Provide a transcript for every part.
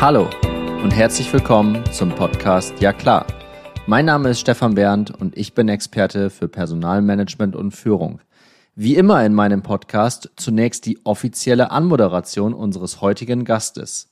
Hallo und herzlich willkommen zum Podcast Ja klar. Mein Name ist Stefan Berndt und ich bin Experte für Personalmanagement und Führung. Wie immer in meinem Podcast zunächst die offizielle Anmoderation unseres heutigen Gastes.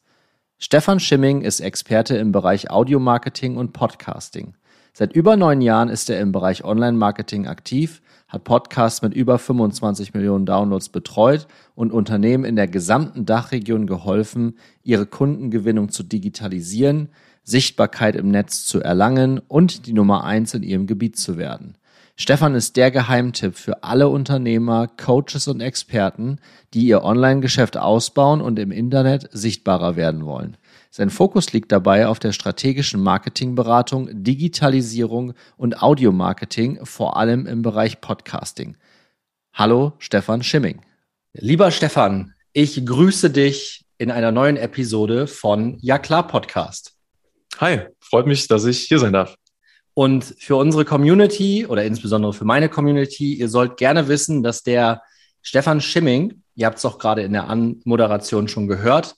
Stefan Schimming ist Experte im Bereich Audiomarketing und Podcasting. Seit über neun Jahren ist er im Bereich Online-Marketing aktiv, hat Podcasts mit über 25 Millionen Downloads betreut und Unternehmen in der gesamten Dachregion geholfen, ihre Kundengewinnung zu digitalisieren, Sichtbarkeit im Netz zu erlangen und die Nummer eins in ihrem Gebiet zu werden. Stefan ist der Geheimtipp für alle Unternehmer, Coaches und Experten, die ihr Online-Geschäft ausbauen und im Internet sichtbarer werden wollen. Sein Fokus liegt dabei auf der strategischen Marketingberatung, Digitalisierung und Audiomarketing, vor allem im Bereich Podcasting. Hallo, Stefan Schimming. Lieber Stefan, ich grüße dich in einer neuen Episode von Ja klar Podcast. Hi, freut mich, dass ich hier sein darf. Und für unsere Community oder insbesondere für meine Community, ihr sollt gerne wissen, dass der Stefan Schimming, ihr habt es auch gerade in der Anmoderation schon gehört,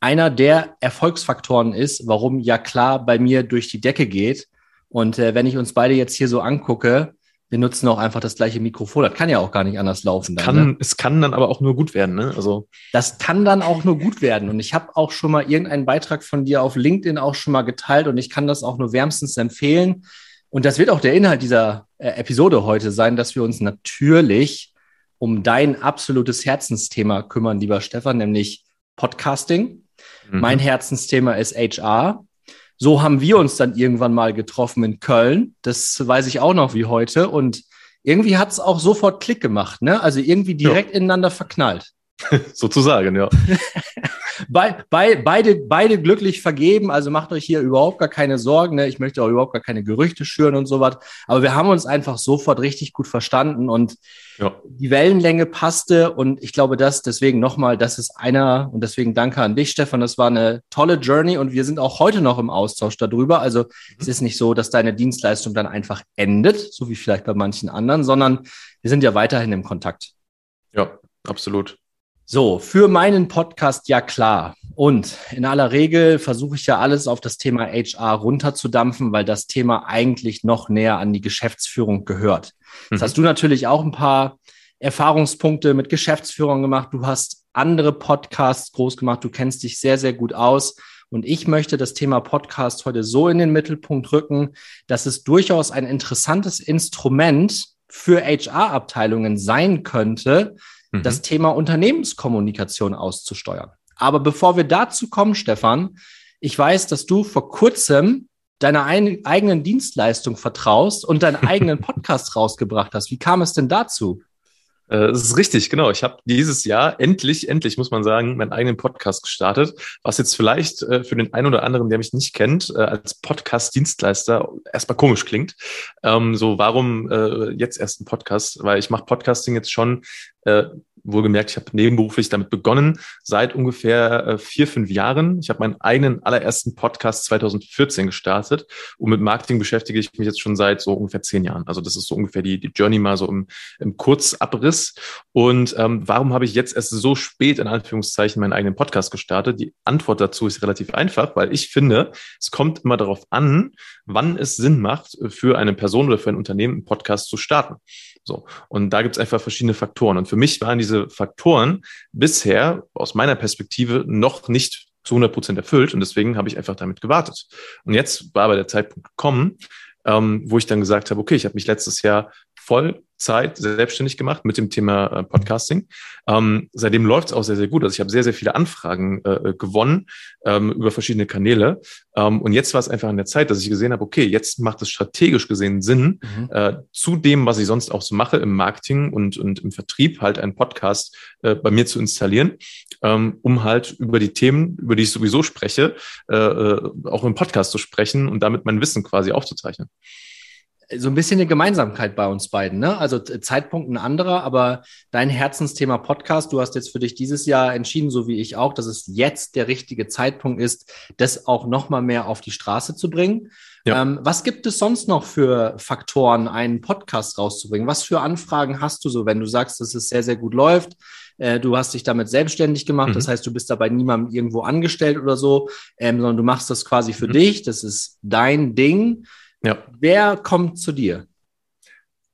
einer der Erfolgsfaktoren ist, warum ja klar bei mir durch die Decke geht. Und äh, wenn ich uns beide jetzt hier so angucke, wir nutzen auch einfach das gleiche Mikrofon. Das kann ja auch gar nicht anders laufen. Dann, kann, ne? Es kann dann aber auch nur gut werden. Ne? Also das kann dann auch nur gut werden. Und ich habe auch schon mal irgendeinen Beitrag von dir auf LinkedIn auch schon mal geteilt und ich kann das auch nur wärmstens empfehlen. Und das wird auch der Inhalt dieser äh, Episode heute sein, dass wir uns natürlich um dein absolutes Herzensthema kümmern, lieber Stefan, nämlich Podcasting. Mhm. Mein Herzensthema ist HR. So haben wir uns dann irgendwann mal getroffen in Köln. Das weiß ich auch noch wie heute. Und irgendwie hat es auch sofort Klick gemacht, ne? Also irgendwie direkt ja. ineinander verknallt. Sozusagen, ja. Be be beide, beide glücklich vergeben, also macht euch hier überhaupt gar keine Sorgen. Ne? Ich möchte auch überhaupt gar keine Gerüchte schüren und sowas. Aber wir haben uns einfach sofort richtig gut verstanden und ja. die Wellenlänge passte. Und ich glaube, das deswegen nochmal, das ist einer, und deswegen danke an dich, Stefan. Das war eine tolle Journey und wir sind auch heute noch im Austausch darüber. Also mhm. es ist nicht so, dass deine Dienstleistung dann einfach endet, so wie vielleicht bei manchen anderen, sondern wir sind ja weiterhin im Kontakt. Ja, absolut. So, für meinen Podcast ja klar. Und in aller Regel versuche ich ja alles auf das Thema HR runterzudampfen, weil das Thema eigentlich noch näher an die Geschäftsführung gehört. Jetzt mhm. hast du natürlich auch ein paar Erfahrungspunkte mit Geschäftsführung gemacht. Du hast andere Podcasts groß gemacht. Du kennst dich sehr, sehr gut aus. Und ich möchte das Thema Podcast heute so in den Mittelpunkt rücken, dass es durchaus ein interessantes Instrument für HR-Abteilungen sein könnte, mhm. das Thema Unternehmenskommunikation auszusteuern. Aber bevor wir dazu kommen, Stefan, ich weiß, dass du vor kurzem deiner ein, eigenen Dienstleistung vertraust und deinen eigenen Podcast rausgebracht hast. Wie kam es denn dazu? Äh, das ist richtig, genau. Ich habe dieses Jahr endlich, endlich, muss man sagen, meinen eigenen Podcast gestartet, was jetzt vielleicht äh, für den einen oder anderen, der mich nicht kennt, äh, als Podcast-Dienstleister erstmal komisch klingt. Ähm, so, warum jetzt erst ein Podcast? Weil ich mache Podcasting jetzt schon wohlgemerkt, ich habe nebenberuflich damit begonnen, seit ungefähr äh, vier, fünf Jahren. Ich habe meinen eigenen allerersten Podcast 2014 gestartet und mit Marketing beschäftige ich mich jetzt schon seit so ungefähr zehn Jahren. Also das ist so ungefähr die, die Journey mal so im, im Kurzabriss. Und ähm, warum habe ich jetzt erst so spät in Anführungszeichen meinen eigenen Podcast gestartet? Die Antwort dazu ist relativ einfach, weil ich finde, es kommt immer darauf an, wann es Sinn macht, für eine Person oder für ein Unternehmen einen Podcast zu starten. So. Und da gibt es einfach verschiedene Faktoren. Und für mich waren diese Faktoren bisher aus meiner Perspektive noch nicht zu 100 Prozent erfüllt. Und deswegen habe ich einfach damit gewartet. Und jetzt war aber der Zeitpunkt gekommen, ähm, wo ich dann gesagt habe, okay, ich habe mich letztes Jahr voll Zeit selbstständig gemacht mit dem Thema äh, Podcasting. Ähm, seitdem läuft es auch sehr, sehr gut. Also ich habe sehr, sehr viele Anfragen äh, gewonnen ähm, über verschiedene Kanäle. Ähm, und jetzt war es einfach an der Zeit, dass ich gesehen habe, okay, jetzt macht es strategisch gesehen Sinn, mhm. äh, zu dem, was ich sonst auch so mache im Marketing und, und im Vertrieb, halt einen Podcast äh, bei mir zu installieren, ähm, um halt über die Themen, über die ich sowieso spreche, äh, äh, auch im Podcast zu sprechen und damit mein Wissen quasi aufzuzeichnen so ein bisschen eine Gemeinsamkeit bei uns beiden. Ne? Also Zeitpunkt ein anderer, aber dein Herzensthema Podcast, du hast jetzt für dich dieses Jahr entschieden, so wie ich auch, dass es jetzt der richtige Zeitpunkt ist, das auch noch mal mehr auf die Straße zu bringen. Ja. Ähm, was gibt es sonst noch für Faktoren, einen Podcast rauszubringen? Was für Anfragen hast du so, wenn du sagst, dass es sehr, sehr gut läuft? Äh, du hast dich damit selbstständig gemacht, mhm. das heißt, du bist dabei niemandem irgendwo angestellt oder so, ähm, sondern du machst das quasi für mhm. dich, das ist dein Ding. Ja. Wer kommt zu dir?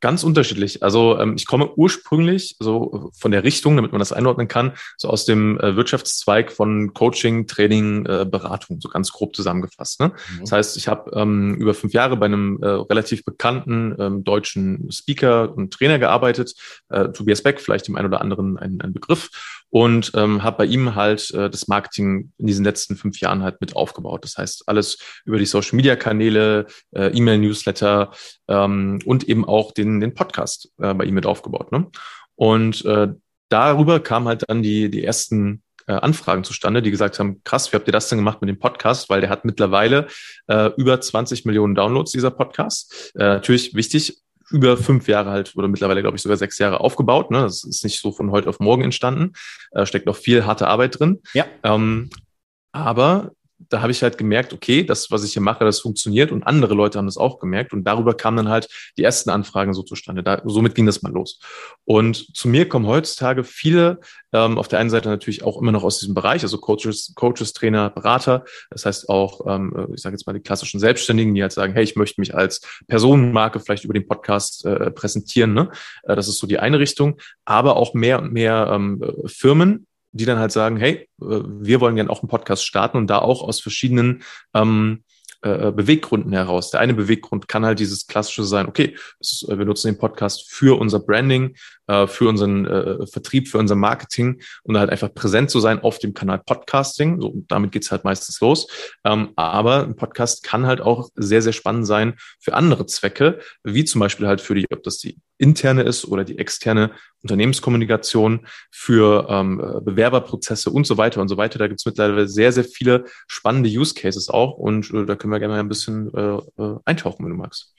Ganz unterschiedlich. Also ähm, ich komme ursprünglich so von der Richtung, damit man das einordnen kann, so aus dem äh, Wirtschaftszweig von Coaching, Training, äh, Beratung, so ganz grob zusammengefasst. Ne? Mhm. Das heißt, ich habe ähm, über fünf Jahre bei einem äh, relativ bekannten ähm, deutschen Speaker und Trainer gearbeitet, äh, Tobias Beck, vielleicht dem einen oder anderen ein, ein Begriff und ähm, habe bei ihm halt äh, das Marketing in diesen letzten fünf Jahren halt mit aufgebaut. Das heißt, alles über die Social Media Kanäle, äh, E-Mail-Newsletter ähm, und eben auch den, den Podcast äh, bei ihm mit aufgebaut. Ne? Und äh, darüber kamen halt dann die, die ersten äh, Anfragen zustande, die gesagt haben, krass, wie habt ihr das denn gemacht mit dem Podcast? Weil der hat mittlerweile äh, über 20 Millionen Downloads, dieser Podcast. Äh, natürlich wichtig, über fünf Jahre halt oder mittlerweile, glaube ich, sogar sechs Jahre aufgebaut. Ne? Das ist nicht so von heute auf morgen entstanden. Äh, steckt noch viel harte Arbeit drin. Ja. Ähm, aber da habe ich halt gemerkt, okay, das, was ich hier mache, das funktioniert und andere Leute haben das auch gemerkt und darüber kamen dann halt die ersten Anfragen so zustande. Da, somit ging das mal los. Und zu mir kommen heutzutage viele, ähm, auf der einen Seite natürlich auch immer noch aus diesem Bereich, also Coaches, Coaches, Trainer, Berater. Das heißt auch, ähm, ich sage jetzt mal die klassischen Selbstständigen, die halt sagen, hey, ich möchte mich als Personenmarke vielleicht über den Podcast äh, präsentieren. Ne? Äh, das ist so die eine Richtung, aber auch mehr und mehr ähm, Firmen, die dann halt sagen, hey, äh, wir wollen gerne auch einen Podcast starten und da auch aus verschiedenen ähm, äh, Beweggründen heraus. Der eine Beweggrund kann halt dieses klassische sein, okay, ist, äh, wir nutzen den Podcast für unser Branding, äh, für unseren äh, Vertrieb, für unser Marketing und halt einfach präsent zu sein auf dem Kanal Podcasting. So, damit geht's halt meistens los. Ähm, aber ein Podcast kann halt auch sehr, sehr spannend sein für andere Zwecke, wie zum Beispiel halt für die, ob das die interne ist oder die externe Unternehmenskommunikation, für ähm, Bewerberprozesse und so weiter und so weiter. Da gibt's mittlerweile sehr, sehr viele spannende Use Cases auch und äh, da können wir gerne mal ein bisschen äh, äh eintauchen, wenn du magst.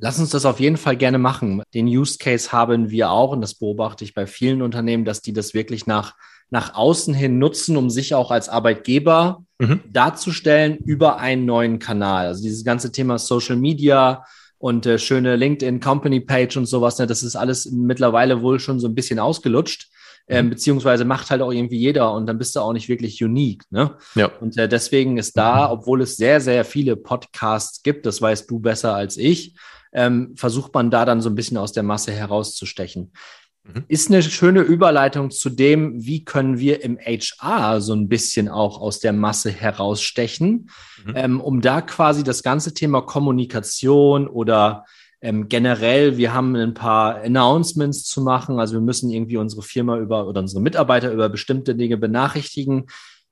Lass uns das auf jeden Fall gerne machen. Den Use Case haben wir auch und das beobachte ich bei vielen Unternehmen, dass die das wirklich nach, nach außen hin nutzen, um sich auch als Arbeitgeber mhm. darzustellen über einen neuen Kanal. Also dieses ganze Thema Social Media und äh, schöne LinkedIn Company Page und sowas, ne, das ist alles mittlerweile wohl schon so ein bisschen ausgelutscht. Ähm, mhm. beziehungsweise macht halt auch irgendwie jeder und dann bist du auch nicht wirklich unique. Ne? Ja. Und äh, deswegen ist da, obwohl es sehr, sehr viele Podcasts gibt, das weißt du besser als ich, ähm, versucht man da dann so ein bisschen aus der Masse herauszustechen. Mhm. Ist eine schöne Überleitung zu dem, wie können wir im HR so ein bisschen auch aus der Masse herausstechen, mhm. ähm, um da quasi das ganze Thema Kommunikation oder ähm, generell, wir haben ein paar Announcements zu machen. Also wir müssen irgendwie unsere Firma über oder unsere Mitarbeiter über bestimmte Dinge benachrichtigen.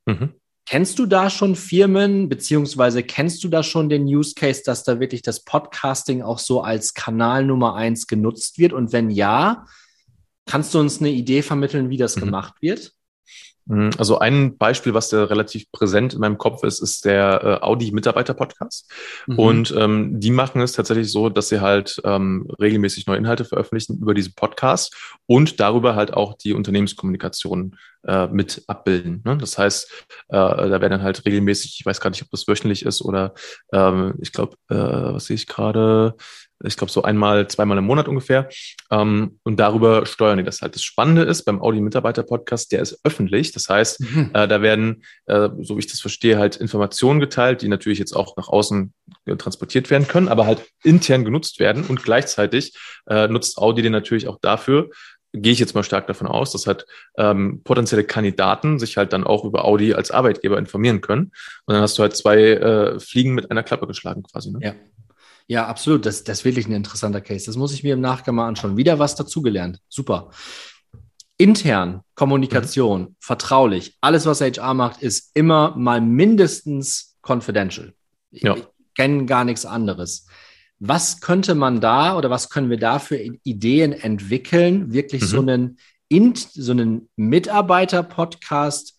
Mhm. Kennst du da schon Firmen, beziehungsweise kennst du da schon den Use Case, dass da wirklich das Podcasting auch so als Kanal Nummer eins genutzt wird? Und wenn ja, kannst du uns eine Idee vermitteln, wie das mhm. gemacht wird? Mhm. Also ein Beispiel, was da relativ präsent in meinem Kopf ist, ist der äh, Audi Mitarbeiter Podcast. Mhm. Und ähm, die machen es tatsächlich so, dass sie halt ähm, regelmäßig neue Inhalte veröffentlichen über diesen Podcast und darüber halt auch die Unternehmenskommunikation äh, mit abbilden. Ne? Das heißt, äh, da werden dann halt regelmäßig, ich weiß gar nicht, ob das wöchentlich ist oder ähm, ich glaube, äh, was sehe ich gerade, ich glaube so einmal, zweimal im Monat ungefähr. Ähm, und darüber steuern die das halt. Das Spannende ist beim Audi-Mitarbeiter-Podcast, der ist öffentlich. Das heißt, mhm. äh, da werden, äh, so wie ich das verstehe, halt Informationen geteilt, die natürlich jetzt auch nach außen äh, transportiert werden können, aber halt intern genutzt werden. Und gleichzeitig äh, nutzt Audi den natürlich auch dafür, gehe ich jetzt mal stark davon aus, dass halt ähm, potenzielle Kandidaten sich halt dann auch über Audi als Arbeitgeber informieren können. Und dann hast du halt zwei äh, Fliegen mit einer Klappe geschlagen quasi. Ne? Ja. Ja, absolut. Das, das ist wirklich ein interessanter Case. Das muss ich mir im Nachgang mal anschauen. Wieder was dazugelernt. Super. Intern, Kommunikation, mhm. vertraulich, alles, was HR macht, ist immer mal mindestens confidential. Ja. Ich kenne gar nichts anderes. Was könnte man da oder was können wir da für Ideen entwickeln, wirklich mhm. so einen, so einen Mitarbeiter-Podcast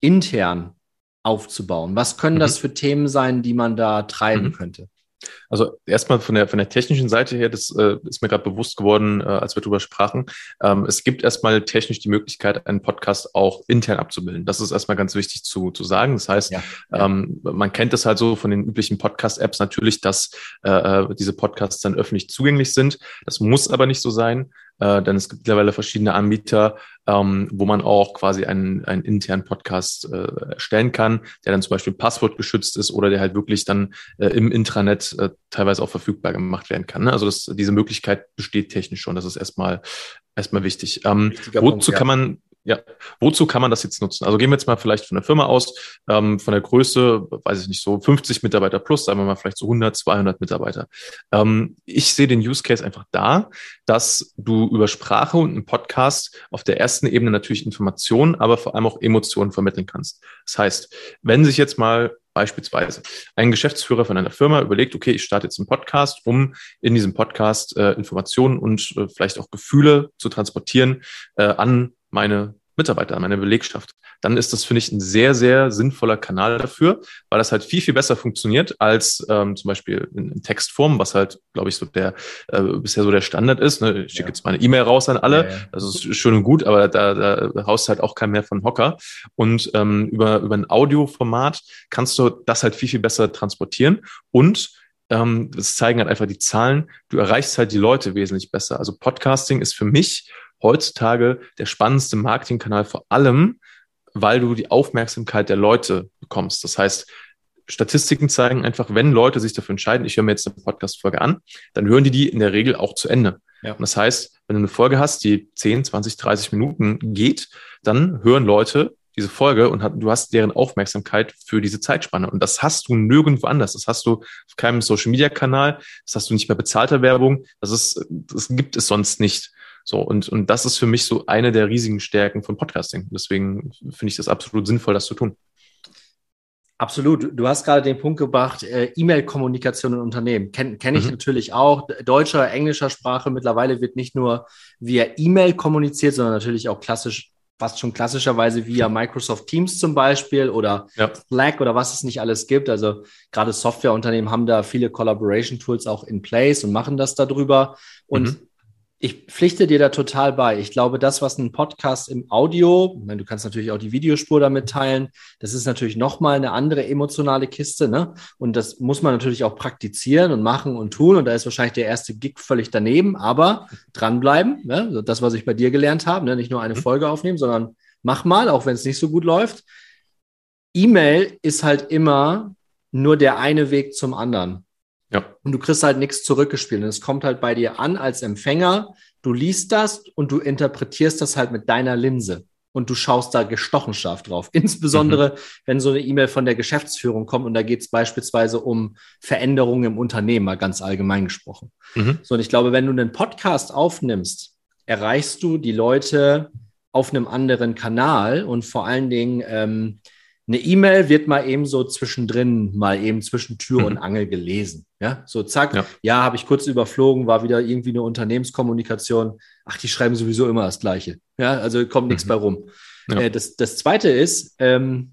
intern aufzubauen? Was können mhm. das für Themen sein, die man da treiben mhm. könnte? Also erstmal von der, von der technischen Seite her, das äh, ist mir gerade bewusst geworden, äh, als wir darüber sprachen. Ähm, es gibt erstmal technisch die Möglichkeit, einen Podcast auch intern abzubilden. Das ist erstmal ganz wichtig zu, zu sagen. Das heißt, ja. Ähm, man kennt es halt so von den üblichen Podcast-Apps natürlich, dass äh, äh, diese Podcasts dann öffentlich zugänglich sind. Das muss aber nicht so sein äh, denn es gibt mittlerweile verschiedene Anbieter, ähm, wo man auch quasi einen, einen internen Podcast äh, erstellen kann, der dann zum Beispiel passwortgeschützt ist oder der halt wirklich dann äh, im Intranet äh, teilweise auch verfügbar gemacht werden kann. Ne? Also das, diese Möglichkeit besteht technisch schon. Das ist erstmal erstmal wichtig. Ähm, wozu Punkt, ja. kann man ja, wozu kann man das jetzt nutzen? Also gehen wir jetzt mal vielleicht von der Firma aus, ähm, von der Größe, weiß ich nicht, so 50 Mitarbeiter plus, sagen wir mal vielleicht so 100, 200 Mitarbeiter. Ähm, ich sehe den Use Case einfach da, dass du über Sprache und einen Podcast auf der ersten Ebene natürlich Informationen, aber vor allem auch Emotionen vermitteln kannst. Das heißt, wenn sich jetzt mal Beispielsweise ein Geschäftsführer von einer Firma überlegt, okay, ich starte jetzt einen Podcast, um in diesem Podcast äh, Informationen und äh, vielleicht auch Gefühle zu transportieren äh, an meine Mitarbeiter, meine Belegschaft, dann ist das, finde ich, ein sehr, sehr sinnvoller Kanal dafür, weil das halt viel, viel besser funktioniert als ähm, zum Beispiel in, in Textform, was halt, glaube ich, so der äh, bisher so der Standard ist. Ne? Ich schicke ja. jetzt meine E-Mail raus an alle, ja, ja. das ist schön und gut, aber da, da haust halt auch kein mehr von Hocker. Und ähm, über, über ein Audioformat kannst du das halt viel, viel besser transportieren und ähm, das zeigen halt einfach die Zahlen. Du erreichst halt die Leute wesentlich besser. Also Podcasting ist für mich heutzutage der spannendste Marketingkanal vor allem, weil du die Aufmerksamkeit der Leute bekommst. Das heißt, Statistiken zeigen einfach, wenn Leute sich dafür entscheiden, ich höre mir jetzt eine Podcast-Folge an, dann hören die die in der Regel auch zu Ende. Ja. Und das heißt, wenn du eine Folge hast, die 10, 20, 30 Minuten geht, dann hören Leute diese Folge und du hast deren Aufmerksamkeit für diese Zeitspanne. Und das hast du nirgendwo anders. Das hast du auf keinem Social Media Kanal. Das hast du nicht bei bezahlter Werbung. Das ist, das gibt es sonst nicht. So, und, und das ist für mich so eine der riesigen Stärken von Podcasting. Deswegen finde ich das absolut sinnvoll, das zu tun. Absolut. Du hast gerade den Punkt gebracht, äh, E-Mail-Kommunikation in Unternehmen. Kenne kenn ich mhm. natürlich auch. Deutscher, englischer Sprache. Mittlerweile wird nicht nur via E-Mail kommuniziert, sondern natürlich auch klassisch, fast schon klassischerweise via Microsoft Teams zum Beispiel oder ja. Slack oder was es nicht alles gibt. Also gerade Softwareunternehmen haben da viele Collaboration-Tools auch in place und machen das darüber. Und mhm ich pflichte dir da total bei. Ich glaube, das, was ein Podcast im Audio, meine, du kannst natürlich auch die Videospur damit teilen, das ist natürlich nochmal eine andere emotionale Kiste, ne? Und das muss man natürlich auch praktizieren und machen und tun. Und da ist wahrscheinlich der erste Gig völlig daneben, aber dranbleiben, ne? das, was ich bei dir gelernt habe, ne? nicht nur eine mhm. Folge aufnehmen, sondern mach mal, auch wenn es nicht so gut läuft. E-Mail ist halt immer nur der eine Weg zum anderen. Ja. Und du kriegst halt nichts zurückgespielt. Und es kommt halt bei dir an als Empfänger. Du liest das und du interpretierst das halt mit deiner Linse. Und du schaust da gestochen scharf drauf. Insbesondere, mhm. wenn so eine E-Mail von der Geschäftsführung kommt und da geht es beispielsweise um Veränderungen im Unternehmen, mal ganz allgemein gesprochen. Mhm. So, und ich glaube, wenn du einen Podcast aufnimmst, erreichst du die Leute auf einem anderen Kanal und vor allen Dingen ähm, eine E-Mail wird mal eben so zwischendrin, mal eben zwischen Tür mhm. und Angel gelesen. Ja, so zack, ja, ja habe ich kurz überflogen, war wieder irgendwie eine Unternehmenskommunikation. Ach, die schreiben sowieso immer das Gleiche. Ja, also kommt mhm. nichts bei rum. Ja. Äh, das, das zweite ist, ähm,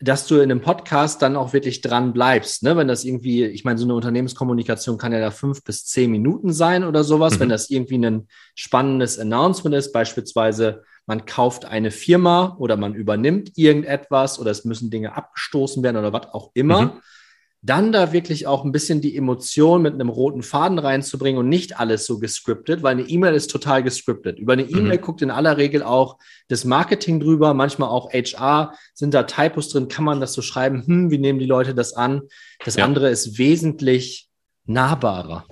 dass du in einem Podcast dann auch wirklich dran bleibst. Ne? Wenn das irgendwie, ich meine, so eine Unternehmenskommunikation kann ja da fünf bis zehn Minuten sein oder sowas. Mhm. Wenn das irgendwie ein spannendes Announcement ist, beispielsweise man kauft eine Firma oder man übernimmt irgendetwas oder es müssen Dinge abgestoßen werden oder was auch immer. Mhm. Dann da wirklich auch ein bisschen die Emotion mit einem roten Faden reinzubringen und nicht alles so gescriptet, weil eine E-Mail ist total gescriptet. Über eine E-Mail mhm. guckt in aller Regel auch das Marketing drüber, manchmal auch HR. Sind da Typos drin? Kann man das so schreiben? Hm, wie nehmen die Leute das an? Das ja. andere ist wesentlich nahbarer.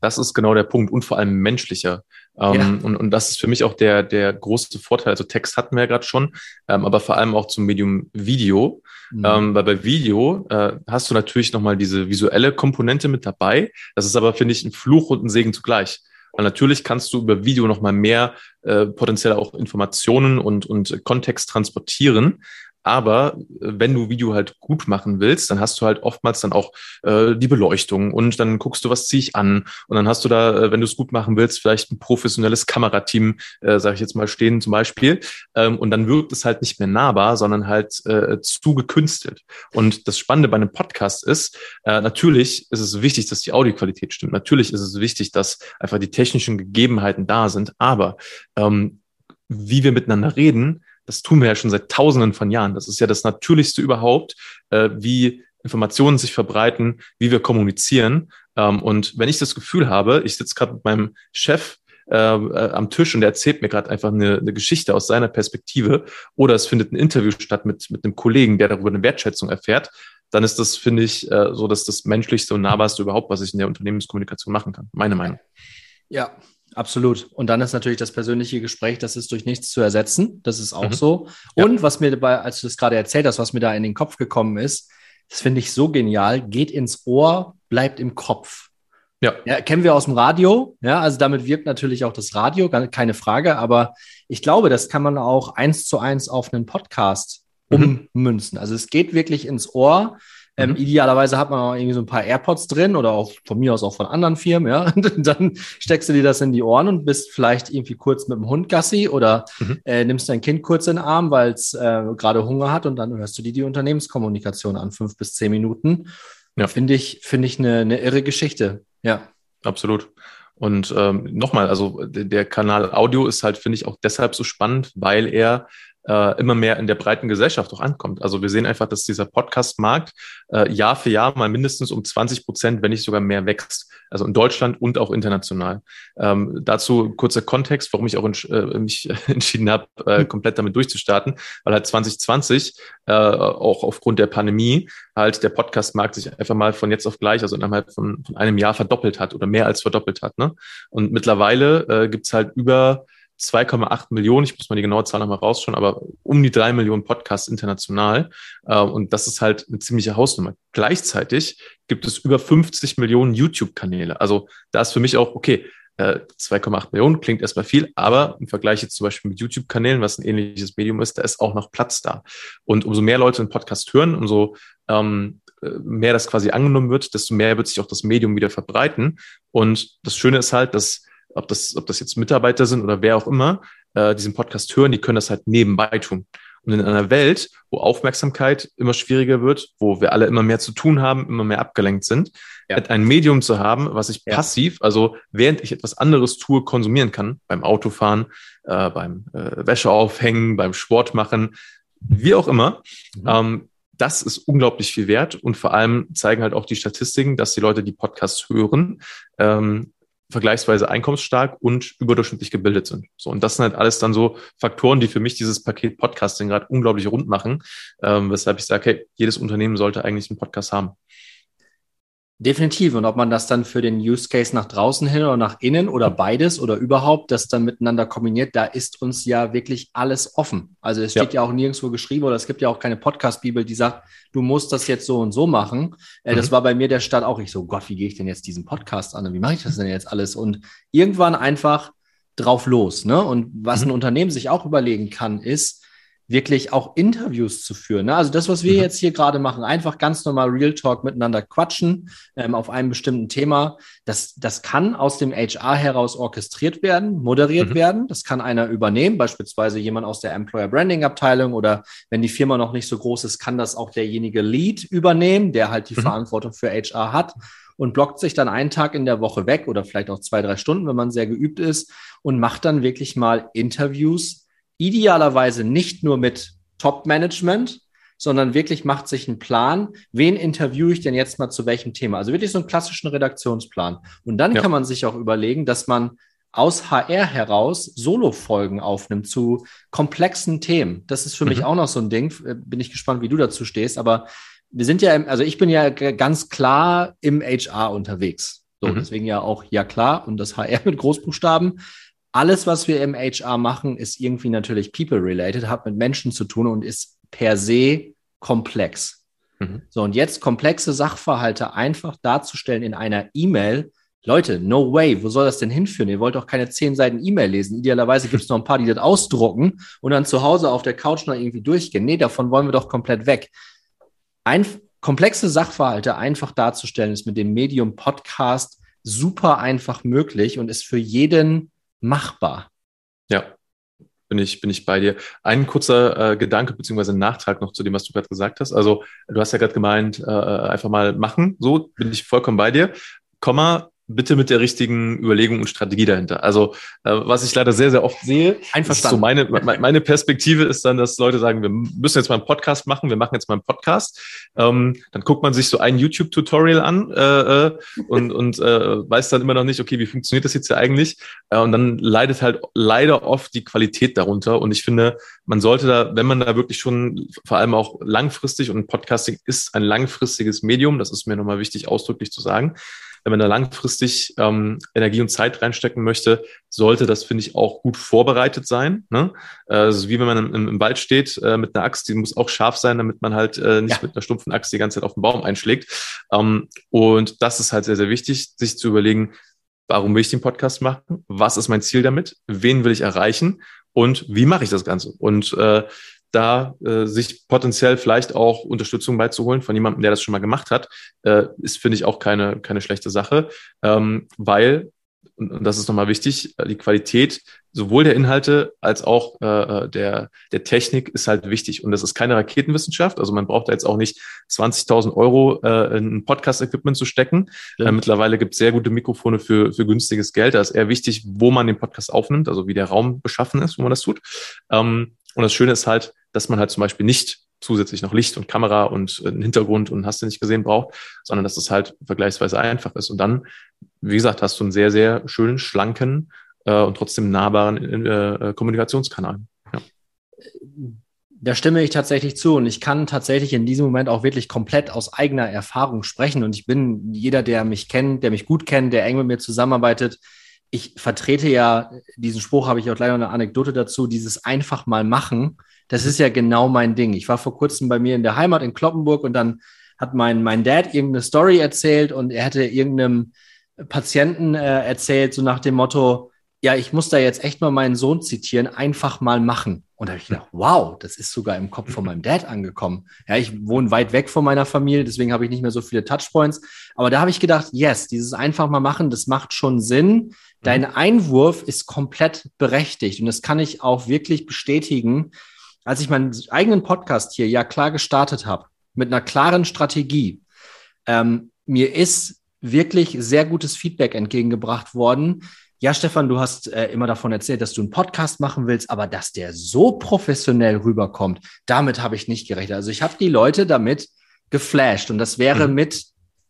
Das ist genau der Punkt und vor allem menschlicher. Ähm, ja. und, und das ist für mich auch der, der große Vorteil. Also Text hatten wir ja gerade schon, ähm, aber vor allem auch zum Medium Video. Mhm. Ähm, weil bei Video äh, hast du natürlich nochmal diese visuelle Komponente mit dabei. Das ist aber, finde ich, ein Fluch und ein Segen zugleich. Weil natürlich kannst du über Video nochmal mehr äh, potenziell auch Informationen und, und Kontext transportieren. Aber äh, wenn du Video halt gut machen willst, dann hast du halt oftmals dann auch äh, die Beleuchtung und dann guckst du, was ziehe ich an. Und dann hast du da, äh, wenn du es gut machen willst, vielleicht ein professionelles Kamerateam, äh, sage ich jetzt mal, stehen zum Beispiel. Ähm, und dann wirkt es halt nicht mehr nahbar, sondern halt äh, zu gekünstelt. Und das Spannende bei einem Podcast ist, äh, natürlich ist es wichtig, dass die Audioqualität stimmt. Natürlich ist es wichtig, dass einfach die technischen Gegebenheiten da sind. Aber ähm, wie wir miteinander reden, das tun wir ja schon seit Tausenden von Jahren. Das ist ja das Natürlichste überhaupt, äh, wie Informationen sich verbreiten, wie wir kommunizieren. Ähm, und wenn ich das Gefühl habe, ich sitze gerade mit meinem Chef äh, äh, am Tisch und er erzählt mir gerade einfach eine, eine Geschichte aus seiner Perspektive oder es findet ein Interview statt mit, mit einem Kollegen, der darüber eine Wertschätzung erfährt, dann ist das, finde ich, äh, so dass das menschlichste und nahbarste überhaupt, was ich in der Unternehmenskommunikation machen kann. Meine Meinung. Ja, Absolut. Und dann ist natürlich das persönliche Gespräch, das ist durch nichts zu ersetzen. Das ist auch mhm. so. Und ja. was mir dabei, als du das gerade erzählt hast, was mir da in den Kopf gekommen ist, das finde ich so genial, geht ins Ohr, bleibt im Kopf. Ja. ja. Kennen wir aus dem Radio. Ja, also damit wirkt natürlich auch das Radio, keine Frage. Aber ich glaube, das kann man auch eins zu eins auf einen Podcast mhm. ummünzen. Also es geht wirklich ins Ohr. Ähm, mhm. Idealerweise hat man auch irgendwie so ein paar AirPods drin oder auch von mir aus auch von anderen Firmen, ja. Und dann steckst du dir das in die Ohren und bist vielleicht irgendwie kurz mit dem Hund Gassi oder mhm. äh, nimmst dein Kind kurz in den Arm, weil es äh, gerade Hunger hat und dann hörst du dir die Unternehmenskommunikation an, fünf bis zehn Minuten. Ja. Finde ich, finde ich eine, eine irre Geschichte. Ja. Absolut. Und ähm, nochmal, also der Kanal Audio ist halt, finde ich, auch deshalb so spannend, weil er äh, immer mehr in der breiten Gesellschaft auch ankommt. Also wir sehen einfach, dass dieser Podcast-Markt äh, Jahr für Jahr mal mindestens um 20 Prozent, wenn nicht sogar mehr wächst. Also in Deutschland und auch international. Ähm, dazu kurzer Kontext, warum ich auch entsch äh, mich entschieden habe, äh, hm. komplett damit durchzustarten, weil halt 2020 äh, auch aufgrund der Pandemie halt der Podcast-Markt sich einfach mal von jetzt auf gleich, also innerhalb von, von einem Jahr verdoppelt hat oder mehr als verdoppelt hat. Ne? Und mittlerweile äh, gibt halt über 2,8 Millionen, ich muss mal die genaue Zahl nochmal rausschauen, aber um die drei Millionen Podcasts international. Äh, und das ist halt eine ziemliche Hausnummer. Gleichzeitig gibt es über 50 Millionen YouTube-Kanäle. Also da ist für mich auch, okay, 2,8 äh, Millionen klingt erstmal viel, aber im Vergleich jetzt zum Beispiel mit YouTube-Kanälen, was ein ähnliches Medium ist, da ist auch noch Platz da. Und umso mehr Leute einen Podcast hören, umso ähm, äh, mehr das quasi angenommen wird, desto mehr wird sich auch das Medium wieder verbreiten. Und das Schöne ist halt, dass ob das, ob das jetzt Mitarbeiter sind oder wer auch immer, äh, diesen Podcast hören, die können das halt nebenbei tun. Und in einer Welt, wo Aufmerksamkeit immer schwieriger wird, wo wir alle immer mehr zu tun haben, immer mehr abgelenkt sind, ja. ein Medium zu haben, was ich ja. passiv, also während ich etwas anderes tue, konsumieren kann, beim Autofahren, äh, beim äh, Wäsche aufhängen, beim Sport machen, wie auch immer, mhm. ähm, das ist unglaublich viel wert und vor allem zeigen halt auch die Statistiken, dass die Leute, die Podcasts hören, ähm, vergleichsweise einkommensstark und überdurchschnittlich gebildet sind. So, und das sind halt alles dann so Faktoren, die für mich dieses Paket Podcasting gerade unglaublich rund machen, ähm, weshalb ich sage, hey, jedes Unternehmen sollte eigentlich einen Podcast haben. Definitiv. Und ob man das dann für den Use Case nach draußen hin oder nach innen oder beides oder überhaupt das dann miteinander kombiniert, da ist uns ja wirklich alles offen. Also es steht ja, ja auch nirgendwo geschrieben oder es gibt ja auch keine Podcast-Bibel, die sagt, du musst das jetzt so und so machen. Äh, mhm. Das war bei mir der Start auch. Ich so, Gott, wie gehe ich denn jetzt diesen Podcast an? Wie mache ich das denn jetzt alles? Und irgendwann einfach drauf los. Ne? Und was mhm. ein Unternehmen sich auch überlegen kann, ist, wirklich auch Interviews zu führen. Ne? Also das, was wir mhm. jetzt hier gerade machen, einfach ganz normal Real Talk miteinander quatschen ähm, auf einem bestimmten Thema, das, das kann aus dem HR heraus orchestriert werden, moderiert mhm. werden. Das kann einer übernehmen, beispielsweise jemand aus der Employer Branding Abteilung oder wenn die Firma noch nicht so groß ist, kann das auch derjenige Lead übernehmen, der halt die mhm. Verantwortung für HR hat und blockt sich dann einen Tag in der Woche weg oder vielleicht auch zwei, drei Stunden, wenn man sehr geübt ist und macht dann wirklich mal Interviews idealerweise nicht nur mit Top-Management, sondern wirklich macht sich einen Plan, wen interviewe ich denn jetzt mal zu welchem Thema. Also wirklich so einen klassischen Redaktionsplan. Und dann ja. kann man sich auch überlegen, dass man aus HR heraus Solo-Folgen aufnimmt zu komplexen Themen. Das ist für mhm. mich auch noch so ein Ding. Äh, bin ich gespannt, wie du dazu stehst. Aber wir sind ja, im, also ich bin ja ganz klar im HR unterwegs. So, mhm. deswegen ja auch ja klar und das HR mit Großbuchstaben alles, was wir im HR machen, ist irgendwie natürlich people-related, hat mit Menschen zu tun und ist per se komplex. Mhm. So, und jetzt komplexe Sachverhalte einfach darzustellen in einer E-Mail, Leute, no way, wo soll das denn hinführen? Ihr wollt doch keine zehn Seiten E-Mail lesen. Idealerweise gibt es noch ein paar, die das ausdrucken und dann zu Hause auf der Couch noch irgendwie durchgehen. Nee, davon wollen wir doch komplett weg. Ein, komplexe Sachverhalte einfach darzustellen, ist mit dem Medium Podcast super einfach möglich und ist für jeden machbar. Ja, bin ich, bin ich bei dir. Ein kurzer äh, Gedanke beziehungsweise Nachtrag noch zu dem, was du gerade gesagt hast. Also du hast ja gerade gemeint, äh, einfach mal machen. So bin ich vollkommen bei dir. Komma, bitte mit der richtigen Überlegung und Strategie dahinter. Also, äh, was ich leider sehr, sehr oft sehe, Einverstanden. so meine, meine Perspektive ist dann, dass Leute sagen, wir müssen jetzt mal einen Podcast machen, wir machen jetzt mal einen Podcast. Ähm, dann guckt man sich so ein YouTube-Tutorial an äh, äh, und, und äh, weiß dann immer noch nicht, okay, wie funktioniert das jetzt hier eigentlich? Äh, und dann leidet halt leider oft die Qualität darunter. Und ich finde, man sollte da, wenn man da wirklich schon vor allem auch langfristig und Podcasting ist ein langfristiges Medium, das ist mir nochmal wichtig ausdrücklich zu sagen, wenn man da langfristig ähm, Energie und Zeit reinstecken möchte, sollte das, finde ich, auch gut vorbereitet sein. Ne? Also wie wenn man im, im Wald steht äh, mit einer Axt, die muss auch scharf sein, damit man halt äh, nicht ja. mit einer stumpfen Axt die ganze Zeit auf den Baum einschlägt. Ähm, und das ist halt sehr, sehr wichtig, sich zu überlegen, warum will ich den Podcast machen? Was ist mein Ziel damit? Wen will ich erreichen? Und wie mache ich das Ganze? Und äh, da äh, sich potenziell vielleicht auch Unterstützung beizuholen von jemandem, der das schon mal gemacht hat, äh, ist, finde ich, auch keine, keine schlechte Sache, ähm, weil, und, das ist nochmal wichtig, äh, die Qualität sowohl der Inhalte als auch äh, äh, der, der Technik ist halt wichtig. Und das ist keine Raketenwissenschaft. Also man braucht da jetzt auch nicht 20.000 Euro äh, in ein Podcast-Equipment zu stecken. Ja. Äh, mittlerweile gibt es sehr gute Mikrofone für, für günstiges Geld. Da ist eher wichtig, wo man den Podcast aufnimmt, also wie der Raum beschaffen ist, wo man das tut. Ähm, und das Schöne ist halt, dass man halt zum Beispiel nicht zusätzlich noch Licht und Kamera und einen Hintergrund und hast du nicht gesehen braucht, sondern dass das halt vergleichsweise einfach ist. Und dann, wie gesagt, hast du einen sehr, sehr schönen, schlanken äh, und trotzdem nahbaren äh, Kommunikationskanal. Ja. Da stimme ich tatsächlich zu und ich kann tatsächlich in diesem Moment auch wirklich komplett aus eigener Erfahrung sprechen und ich bin jeder, der mich kennt, der mich gut kennt, der eng mit mir zusammenarbeitet, ich vertrete ja, diesen Spruch habe ich auch leider eine Anekdote dazu, dieses einfach mal machen. Das ist ja genau mein Ding. Ich war vor kurzem bei mir in der Heimat in Kloppenburg und dann hat mein, mein Dad irgendeine Story erzählt und er hätte irgendeinem Patienten äh, erzählt, so nach dem Motto, ja, ich muss da jetzt echt mal meinen Sohn zitieren, einfach mal machen. Und da habe ich gedacht, wow, das ist sogar im Kopf von meinem Dad angekommen. Ja, ich wohne weit weg von meiner Familie, deswegen habe ich nicht mehr so viele Touchpoints. Aber da habe ich gedacht, yes, dieses einfach mal machen, das macht schon Sinn. Dein mhm. Einwurf ist komplett berechtigt. Und das kann ich auch wirklich bestätigen. Als ich meinen eigenen Podcast hier ja klar gestartet habe, mit einer klaren Strategie, ähm, mir ist wirklich sehr gutes Feedback entgegengebracht worden ja, Stefan, du hast äh, immer davon erzählt, dass du einen Podcast machen willst, aber dass der so professionell rüberkommt, damit habe ich nicht gerechnet. Also ich habe die Leute damit geflasht und das wäre mhm. mit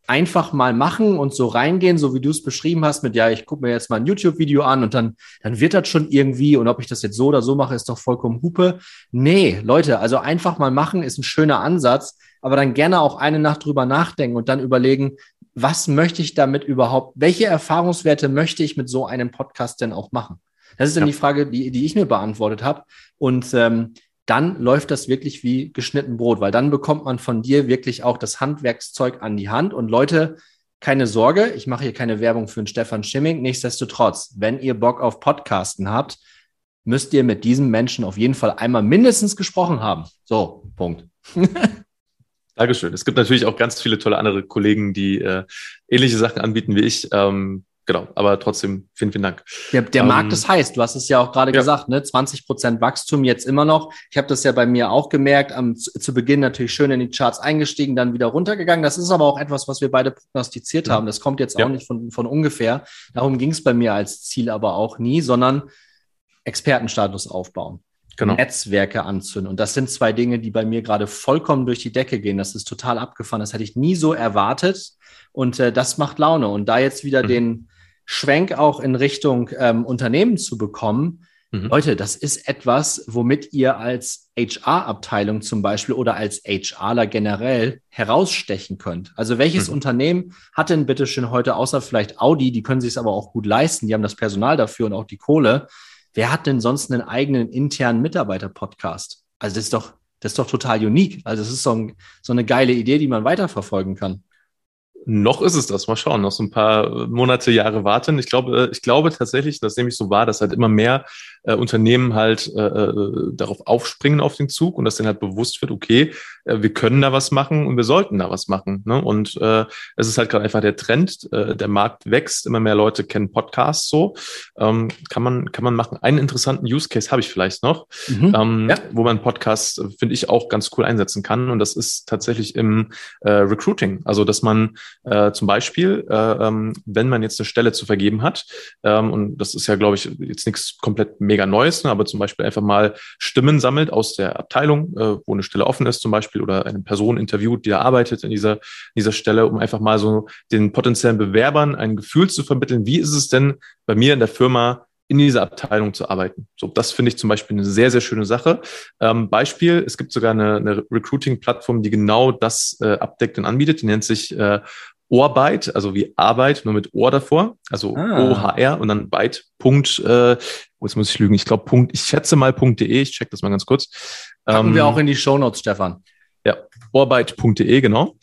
einfach mal machen und so reingehen, so wie du es beschrieben hast, mit ja, ich gucke mir jetzt mal ein YouTube-Video an und dann, dann wird das schon irgendwie und ob ich das jetzt so oder so mache, ist doch vollkommen Hupe. Nee, Leute, also einfach mal machen ist ein schöner Ansatz, aber dann gerne auch eine Nacht drüber nachdenken und dann überlegen, was möchte ich damit überhaupt, welche Erfahrungswerte möchte ich mit so einem Podcast denn auch machen? Das ist dann ja. die Frage, die, die ich mir beantwortet habe. Und ähm, dann läuft das wirklich wie geschnitten Brot, weil dann bekommt man von dir wirklich auch das Handwerkszeug an die Hand. Und Leute, keine Sorge, ich mache hier keine Werbung für den Stefan Schimming. Nichtsdestotrotz, wenn ihr Bock auf Podcasten habt, müsst ihr mit diesem Menschen auf jeden Fall einmal mindestens gesprochen haben. So, Punkt. Dankeschön. Es gibt natürlich auch ganz viele tolle andere Kollegen, die äh, ähnliche Sachen anbieten wie ich. Ähm, genau, aber trotzdem vielen, vielen Dank. Der, der ähm, Markt ist heiß. Du hast es ja auch gerade ja. gesagt, ne? 20 Prozent Wachstum jetzt immer noch. Ich habe das ja bei mir auch gemerkt. Am, zu Beginn natürlich schön in die Charts eingestiegen, dann wieder runtergegangen. Das ist aber auch etwas, was wir beide prognostiziert haben. Das kommt jetzt ja. auch nicht von, von ungefähr. Darum ging es bei mir als Ziel aber auch nie, sondern Expertenstatus aufbauen genau. Netzwerke anzünden. Und das sind zwei Dinge, die bei mir gerade vollkommen durch die Decke gehen. Das ist total abgefahren. Das hätte ich nie so erwartet. Und äh, das macht Laune. Und da jetzt wieder mhm. den Schwenk auch in Richtung ähm, Unternehmen zu bekommen, mhm. Leute, das ist etwas, womit ihr als HR-Abteilung zum Beispiel oder als HRler generell herausstechen könnt. Also welches mhm. Unternehmen hat denn bitte schön heute, außer vielleicht Audi, die können sich es aber auch gut leisten, die haben das Personal dafür und auch die Kohle, wer hat denn sonst einen eigenen internen Mitarbeiter-Podcast? Also das ist doch, das ist doch total unique. Also es ist so, ein, so eine geile Idee, die man weiterverfolgen kann. Noch ist es das. Mal schauen. Noch so ein paar Monate, Jahre warten. Ich glaube, ich glaube tatsächlich, dass nämlich so war, dass halt immer mehr äh, Unternehmen halt äh, äh, darauf aufspringen auf den Zug und dass denen halt bewusst wird, okay, äh, wir können da was machen und wir sollten da was machen. Ne? Und äh, es ist halt gerade einfach der Trend. Äh, der Markt wächst, immer mehr Leute kennen Podcasts so. Ähm, kann man kann man machen. Einen interessanten Use Case habe ich vielleicht noch, mhm. ähm, ja. wo man Podcasts äh, finde ich auch ganz cool einsetzen kann. Und das ist tatsächlich im äh, Recruiting. Also dass man äh, zum Beispiel, äh, ähm, wenn man jetzt eine Stelle zu vergeben hat, ähm, und das ist ja, glaube ich, jetzt nichts komplett mega Neues, ne, aber zum Beispiel einfach mal Stimmen sammelt aus der Abteilung, äh, wo eine Stelle offen ist zum Beispiel, oder eine Person interviewt, die da arbeitet in dieser, dieser Stelle, um einfach mal so den potenziellen Bewerbern ein Gefühl zu vermitteln, wie ist es denn bei mir in der Firma, in dieser Abteilung zu arbeiten. So, das finde ich zum Beispiel eine sehr, sehr schöne Sache. Ähm, Beispiel, es gibt sogar eine, eine Recruiting-Plattform, die genau das äh, abdeckt und anbietet. Die nennt sich äh, Ohrbyte, also wie Arbeit, nur mit Ohr davor, also ah. OHR und dann Byte. Äh, jetzt muss ich lügen, ich glaube Punkt, ich schätze mal Punkt.de, ich check das mal ganz kurz. Packen ähm, wir auch in die Show Notes, Stefan. Ja, ohrbyte.de, genau.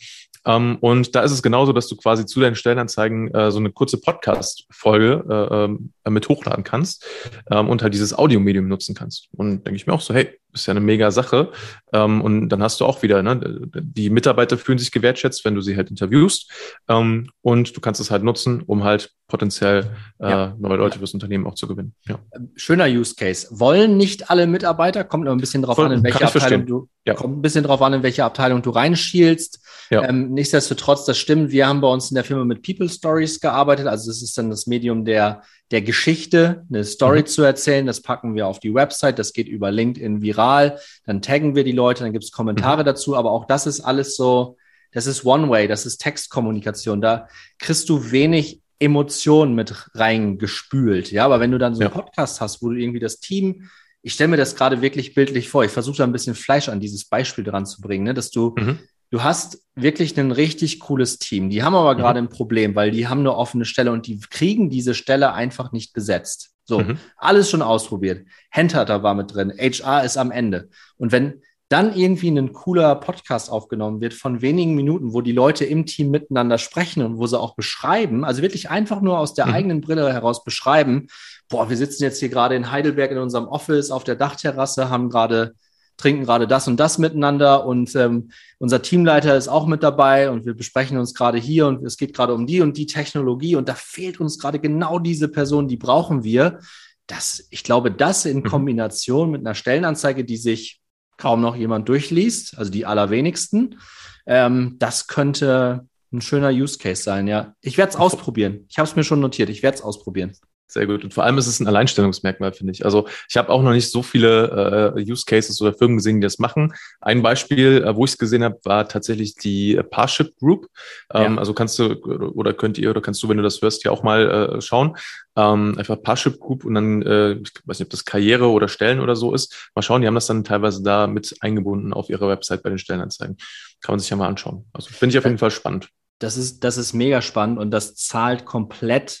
Ähm, und da ist es genauso, dass du quasi zu deinen Stellenanzeigen äh, so eine kurze Podcast-Folge äh, ähm, mit hochladen kannst ähm, und halt dieses Audiomedium nutzen kannst. Und denke ich mir auch so, hey, ist ja eine mega Sache. Ähm, und dann hast du auch wieder, ne, die Mitarbeiter fühlen sich gewertschätzt, wenn du sie halt interviewst. Ähm, und du kannst es halt nutzen, um halt potenziell äh, ja. neue Leute fürs Unternehmen auch zu gewinnen. Ja. Schöner Use Case. Wollen nicht alle Mitarbeiter, kommt noch ein bisschen drauf Voll, an, in welche Abteilung du, ja. kommt ein bisschen drauf an, in welche Abteilung du reinschielst. Ja. Ähm, nichtsdestotrotz, das stimmt. Wir haben bei uns in der Firma mit People Stories gearbeitet. Also das ist dann das Medium der der Geschichte eine Story mhm. zu erzählen. Das packen wir auf die Website, das geht über LinkedIn viral, dann taggen wir die Leute, dann gibt es Kommentare mhm. dazu, aber auch das ist alles so, das ist One-Way, das ist Textkommunikation. Da kriegst du wenig Emotionen mit reingespült. Ja, aber wenn du dann so einen ja. Podcast hast, wo du irgendwie das Team, ich stelle mir das gerade wirklich bildlich vor, ich versuche da ein bisschen Fleisch an dieses Beispiel dran zu bringen, ne? dass du mhm du hast wirklich ein richtig cooles Team. Die haben aber mhm. gerade ein Problem, weil die haben eine offene Stelle und die kriegen diese Stelle einfach nicht besetzt. So, mhm. alles schon ausprobiert. Handhunter war mit drin, HR ist am Ende. Und wenn dann irgendwie ein cooler Podcast aufgenommen wird von wenigen Minuten, wo die Leute im Team miteinander sprechen und wo sie auch beschreiben, also wirklich einfach nur aus der mhm. eigenen Brille heraus beschreiben, boah, wir sitzen jetzt hier gerade in Heidelberg in unserem Office auf der Dachterrasse, haben gerade trinken gerade das und das miteinander und ähm, unser Teamleiter ist auch mit dabei und wir besprechen uns gerade hier und es geht gerade um die und die Technologie und da fehlt uns gerade genau diese Person, die brauchen wir. Das, ich glaube, das in mhm. Kombination mit einer Stellenanzeige, die sich kaum noch jemand durchliest, also die allerwenigsten, ähm, das könnte ein schöner Use Case sein, ja. Ich werde es ausprobieren. Ich habe es mir schon notiert. Ich werde es ausprobieren. Sehr gut. Und vor allem ist es ein Alleinstellungsmerkmal, finde ich. Also ich habe auch noch nicht so viele äh, Use Cases oder Firmen gesehen, die das machen. Ein Beispiel, äh, wo ich es gesehen habe, war tatsächlich die Parship Group. Ähm, ja. Also kannst du oder könnt ihr oder kannst du, wenn du das hörst, ja auch mal äh, schauen. Ähm, einfach Parship Group und dann, äh, ich weiß nicht, ob das Karriere oder Stellen oder so ist. Mal schauen, die haben das dann teilweise da mit eingebunden auf ihrer Website bei den Stellenanzeigen. Kann man sich ja mal anschauen. Also finde ich auf jeden Fall spannend. Das ist, das ist mega spannend und das zahlt komplett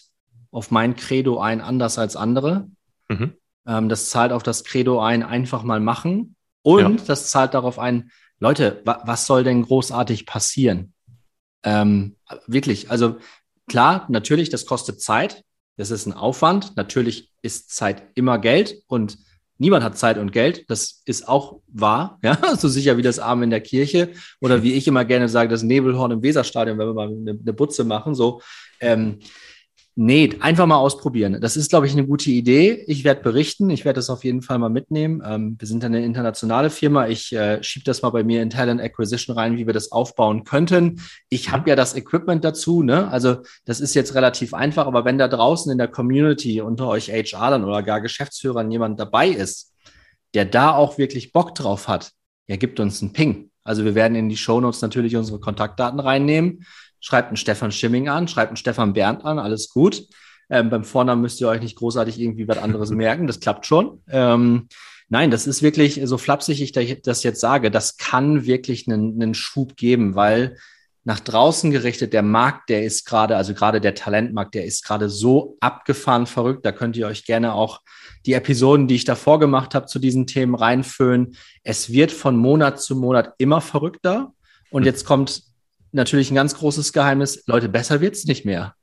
auf mein Credo ein, anders als andere. Mhm. Ähm, das zahlt auf das Credo ein, einfach mal machen. Und ja. das zahlt darauf ein, Leute, wa was soll denn großartig passieren? Ähm, wirklich, also klar, natürlich, das kostet Zeit. Das ist ein Aufwand. Natürlich ist Zeit immer Geld und niemand hat Zeit und Geld. Das ist auch wahr, ja, so sicher wie das Arm in der Kirche oder wie ich immer gerne sage, das Nebelhorn im Weserstadion, wenn wir mal eine, Butze machen. So, ähm, Nee, einfach mal ausprobieren. Das ist, glaube ich, eine gute Idee. Ich werde berichten. Ich werde das auf jeden Fall mal mitnehmen. Ähm, wir sind eine internationale Firma. Ich äh, schiebe das mal bei mir in Talent Acquisition rein, wie wir das aufbauen könnten. Ich habe ja das Equipment dazu. Ne? Also das ist jetzt relativ einfach. Aber wenn da draußen in der Community unter euch HR-Lern oder gar Geschäftsführern jemand dabei ist, der da auch wirklich Bock drauf hat, ja, gibt uns einen Ping. Also wir werden in die Show Notes natürlich unsere Kontaktdaten reinnehmen schreibt einen Stefan Schimming an, schreibt einen Stefan Bernd an, alles gut. Ähm, beim Vornamen müsst ihr euch nicht großartig irgendwie was anderes merken, das klappt schon. Ähm, nein, das ist wirklich, so flapsig ich das jetzt sage, das kann wirklich einen, einen Schub geben, weil nach draußen gerichtet, der Markt, der ist gerade, also gerade der Talentmarkt, der ist gerade so abgefahren verrückt. Da könnt ihr euch gerne auch die Episoden, die ich davor gemacht habe, zu diesen Themen reinfüllen. Es wird von Monat zu Monat immer verrückter. Und jetzt kommt natürlich ein ganz großes Geheimnis, Leute, besser wird's nicht mehr.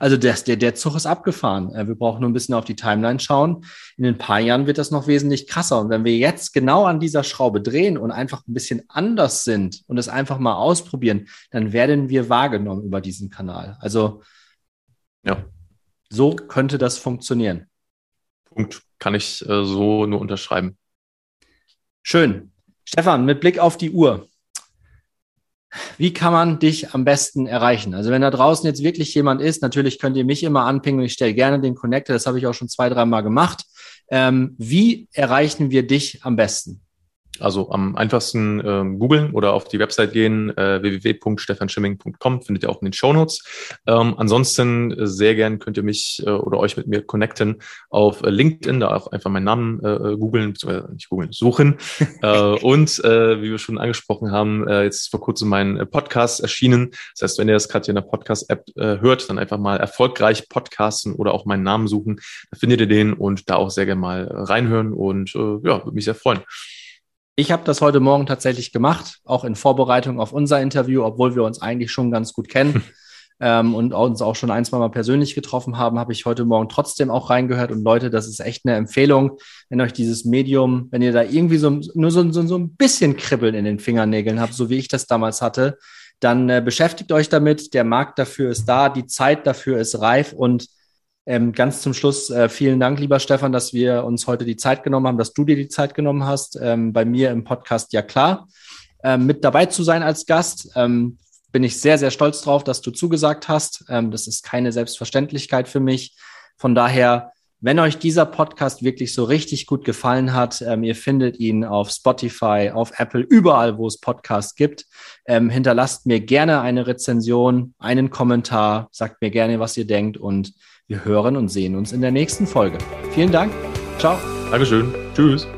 Also der, der, der Zug ist abgefahren. Äh, wir brauchen nur ein bisschen auf die Timeline schauen. In ein paar Jahren wird das noch wesentlich krasser. Und wenn wir jetzt genau an dieser Schraube drehen und einfach ein bisschen anders sind und es einfach mal ausprobieren, dann werden wir wahrgenommen über diesen Kanal. Also ja, so könnte das funktionieren. Punkt. Kann ich äh, so nur unterschreiben. Schön. Stefan, mit Blick auf die Uhr. Wie kann man dich am besten erreichen? Also wenn da draußen jetzt wirklich jemand ist, natürlich könnt ihr mich immer anpingen ich stelle gerne den Connector, das habe ich auch schon zwei, dreimal gemacht. Ähm, wie erreichen wir dich am besten? Also am einfachsten ähm, googeln oder auf die Website gehen, äh, www.stefanschimming.com, findet ihr auch in den Shownotes. Ähm, ansonsten äh, sehr gern könnt ihr mich äh, oder euch mit mir connecten auf äh, LinkedIn, da auch einfach meinen Namen äh, äh googeln, beziehungsweise nicht googeln, suchen. äh, und äh, wie wir schon angesprochen haben, äh, jetzt vor kurzem mein Podcast erschienen. Das heißt, wenn ihr das gerade hier in der Podcast-App äh, hört, dann einfach mal erfolgreich podcasten oder auch meinen Namen suchen. Da findet ihr den und da auch sehr gerne mal reinhören und äh, ja, würde mich sehr freuen. Ich habe das heute Morgen tatsächlich gemacht, auch in Vorbereitung auf unser Interview, obwohl wir uns eigentlich schon ganz gut kennen ähm, und uns auch schon ein, zwei Mal persönlich getroffen haben, habe ich heute Morgen trotzdem auch reingehört. Und Leute, das ist echt eine Empfehlung, wenn euch dieses Medium, wenn ihr da irgendwie so nur so, so, so ein bisschen Kribbeln in den Fingernägeln habt, so wie ich das damals hatte, dann äh, beschäftigt euch damit. Der Markt dafür ist da, die Zeit dafür ist reif und ähm, ganz zum Schluss, äh, vielen Dank, lieber Stefan, dass wir uns heute die Zeit genommen haben, dass du dir die Zeit genommen hast, ähm, bei mir im Podcast Ja klar, ähm, mit dabei zu sein als Gast. Ähm, bin ich sehr, sehr stolz drauf, dass du zugesagt hast. Ähm, das ist keine Selbstverständlichkeit für mich. Von daher, wenn euch dieser Podcast wirklich so richtig gut gefallen hat, ähm, ihr findet ihn auf Spotify, auf Apple, überall, wo es Podcasts gibt. Ähm, hinterlasst mir gerne eine Rezension, einen Kommentar, sagt mir gerne, was ihr denkt und wir hören und sehen uns in der nächsten Folge. Vielen Dank. Ciao. Dankeschön. Tschüss.